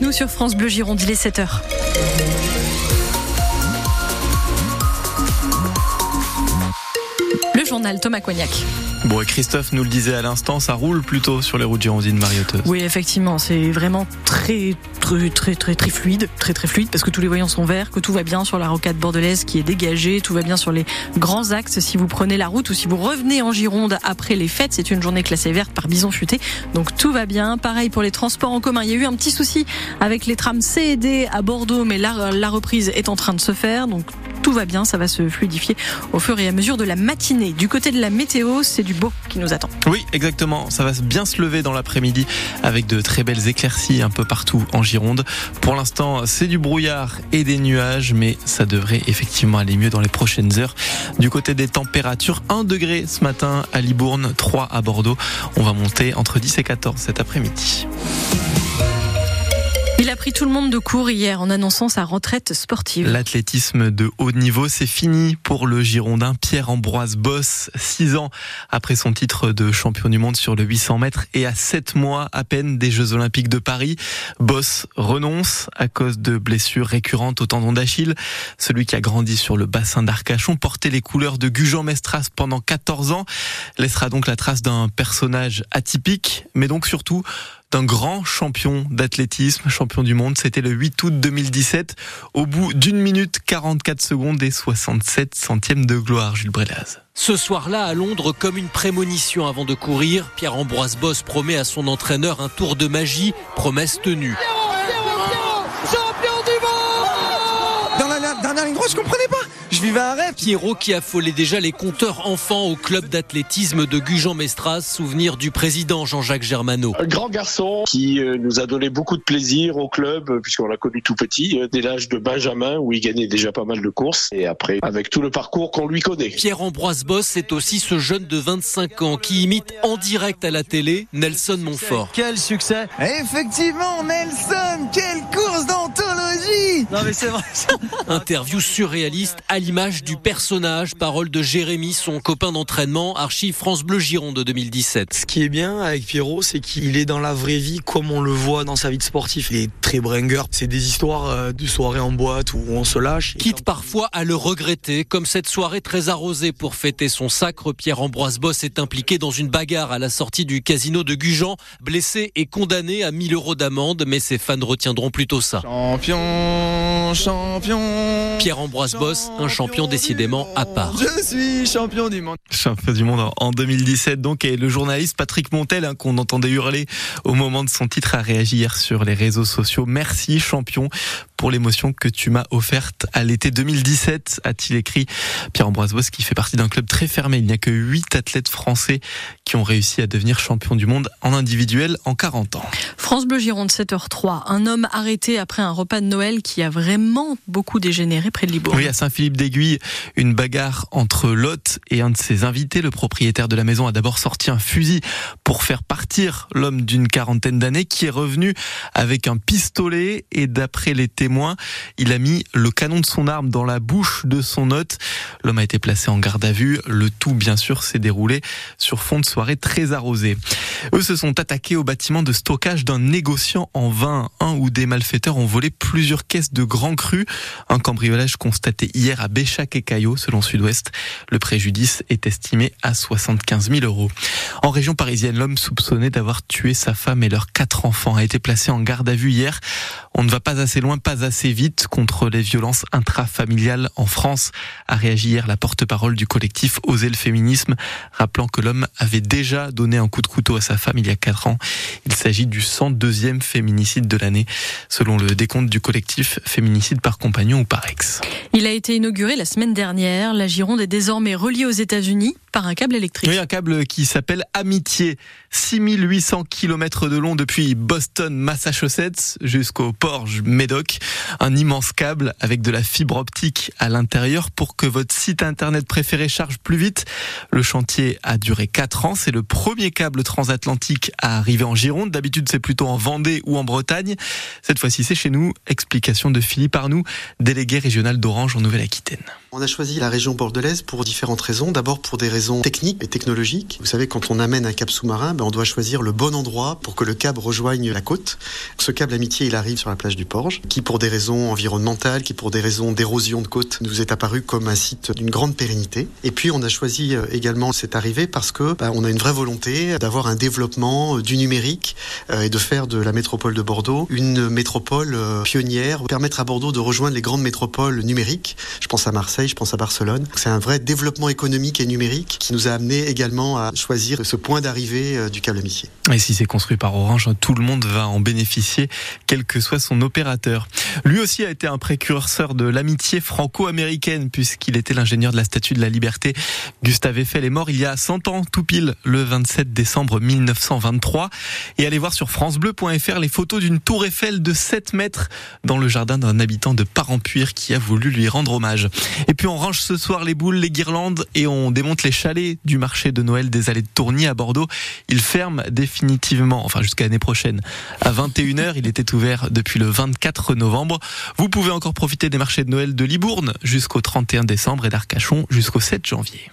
nous sur France Bleu Gironde, il est 7h. Journal Thomas Cognac. Bon, et Christophe nous le disait à l'instant, ça roule plutôt sur les routes girondines marioteuses. Oui, effectivement, c'est vraiment très, très, très, très, très fluide, très, très fluide, parce que tous les voyants sont verts, que tout va bien sur la rocade bordelaise qui est dégagée, tout va bien sur les grands axes. Si vous prenez la route ou si vous revenez en Gironde après les fêtes, c'est une journée classée verte par Bison Futé, donc tout va bien. Pareil pour les transports en commun. Il y a eu un petit souci avec les trams C et D à Bordeaux, mais la, la reprise est en train de se faire, donc tout va bien, ça va se fluidifier au fur et à mesure de la matinée. Du côté de la météo, c'est du beau qui nous attend. Oui, exactement. Ça va bien se lever dans l'après-midi avec de très belles éclaircies un peu partout en Gironde. Pour l'instant, c'est du brouillard et des nuages, mais ça devrait effectivement aller mieux dans les prochaines heures. Du côté des températures, 1 degré ce matin à Libourne, 3 à Bordeaux. On va monter entre 10 et 14 cet après-midi. Il a pris tout le monde de court hier en annonçant sa retraite sportive. L'athlétisme de haut niveau, c'est fini pour le Girondin Pierre-Ambroise Boss, six ans après son titre de champion du monde sur le 800 mètres et à sept mois à peine des Jeux Olympiques de Paris. Boss renonce à cause de blessures récurrentes au tendon d'Achille. Celui qui a grandi sur le bassin d'Arcachon, portait les couleurs de Gujan-Mestras pendant 14 ans, laissera donc la trace d'un personnage atypique, mais donc surtout d'un grand champion d'athlétisme, champion du monde. C'était le 8 août 2017, au bout d'une minute 44 secondes et 67 centièmes de gloire, Jules Brelaz. Ce soir-là, à Londres, comme une prémonition avant de courir, Pierre-Ambroise Boss promet à son entraîneur un tour de magie, promesse tenue. Champion du monde Dans la dernière ligne droite, je comprenais pas je vivais un rêve. Pierrot qui affolait déjà les compteurs enfants au club d'athlétisme de Gujan-Mestras, souvenir du président Jean-Jacques Germano. Un grand garçon qui euh, nous a donné beaucoup de plaisir au club, euh, puisqu'on l'a connu tout petit, euh, dès l'âge de Benjamin, où il gagnait déjà pas mal de courses, et après, avec tout le parcours qu'on lui connaît. Pierre-Ambroise Boss, c'est aussi ce jeune de 25 ans qui imite en direct à la télé Nelson Montfort. Quel succès Effectivement, Nelson, quelle course d'anthologie Non mais c'est vrai Interview surréaliste à l'image du personnage, parole de Jérémy, son copain d'entraînement, archive France Bleu Gironde de 2017. Ce qui est bien avec Pierrot, c'est qu'il est dans la vraie vie comme on le voit dans sa vie de sportif. Il est très bringer. C'est des histoires euh, de soirées en boîte où on se lâche. Quitte parfois à le regretter, comme cette soirée très arrosée pour fêter son sacre. Pierre-Ambroise Boss est impliqué dans une bagarre à la sortie du casino de Gujan, blessé et condamné à 1000 euros d'amende, mais ses fans retiendront plutôt ça. Champion, champion. Pierre-Ambroise Boss, un champion décidément à part. Je suis champion du monde. Champion du monde en 2017 donc et le journaliste Patrick Montel hein, qu'on entendait hurler au moment de son titre a réagi hier sur les réseaux sociaux. Merci champion pour l'émotion que tu m'as offerte à l'été 2017, a-t-il écrit Pierre-Ambroise Boss qui fait partie d'un club très fermé. Il n'y a que 8 athlètes français qui ont réussi à devenir champion du monde en individuel en 40 ans. France Bleu Gironde 7h03. Un homme arrêté après un repas de Noël qui a vraiment beaucoup dégénéré près de Libourne. Oui, à Saint-Philippe d'Aiguille, une bagarre entre l'hôte et un de ses invités. Le propriétaire de la maison a d'abord sorti un fusil pour faire partir l'homme d'une quarantaine d'années qui est revenu avec un pistolet et d'après les témoins il a mis le canon de son arme dans la bouche de son hôte. L'homme a été placé en garde à vue. Le tout, bien sûr, s'est déroulé sur fond de soirée très arrosée. Eux se sont attaqués au bâtiment de stockage d'un négociant en vin, un où des malfaiteurs ont volé plusieurs caisses de grands crus. Un cambriolage constaté hier à Béchac et Caillot, selon Sud-Ouest. Le préjudice est estimé à 75 000 euros. En région parisienne, l'homme soupçonné d'avoir tué sa femme et leurs quatre enfants a été placé en garde à vue hier. On ne va pas assez loin, pas assez vite contre les violences intrafamiliales en France, a réagi hier la porte-parole du collectif Oser le féminisme, rappelant que l'homme avait déjà donné un coup de couteau à sa femme il y a 4 ans. Il s'agit du 102e féminicide de l'année, selon le décompte du collectif Féminicide par compagnon ou par ex. Il a été inauguré la semaine dernière. La Gironde est désormais reliée aux États-Unis par un câble électrique. Oui, un câble qui s'appelle Amitié. 6800 km de long depuis Boston, Massachusetts jusqu'au port Médoc. Un immense câble avec de la fibre optique à l'intérieur pour que votre site internet préféré charge plus vite. Le chantier a duré 4 ans. C'est le premier câble transatlantique à arriver en Gironde. D'habitude, c'est plutôt en Vendée ou en Bretagne. Cette fois-ci, c'est chez nous. Explication de Philippe Arnoux, délégué régional d'Orange en Nouvelle-Aquitaine. On a choisi la région bordelaise pour différentes raisons. D'abord pour des raisons techniques et technologiques. Vous savez, quand on amène un câble sous-marin, ben on doit choisir le bon endroit pour que le câble rejoigne la côte. Ce câble Amitié, il arrive sur la plage du Porge, qui pour des raisons environnementales, qui pour des raisons d'érosion de côte, nous est apparu comme un site d'une grande pérennité. Et puis on a choisi euh, également cette arrivée parce que ben, on a une vraie volonté d'avoir un développement euh, du numérique euh, et de faire de la métropole de Bordeaux une métropole pionnière, permettre à Bordeaux de rejoindre les grandes métropoles numériques. Je pense à Marseille je pense à Barcelone. C'est un vrai développement économique et numérique qui nous a amené également à choisir ce point d'arrivée euh, du câble. Et si c'est construit par Orange, tout le monde va en bénéficier, quel que soit son opérateur. Lui aussi a été un précurseur de l'amitié franco-américaine, puisqu'il était l'ingénieur de la Statue de la Liberté. Gustave Eiffel est mort il y a 100 ans, tout pile, le 27 décembre 1923. Et allez voir sur francebleu.fr les photos d'une tour Eiffel de 7 mètres dans le jardin d'un habitant de Parampuire qui a voulu lui rendre hommage. Et puis on range ce soir les boules, les guirlandes et on démonte les chalets du marché de Noël des allées de Tourny à Bordeaux. Il ferme définitivement, enfin jusqu'à l'année prochaine, à 21h. Il était ouvert depuis le 24 novembre. Vous pouvez encore profiter des marchés de Noël de Libourne jusqu'au 31 décembre et d'Arcachon jusqu'au 7 janvier.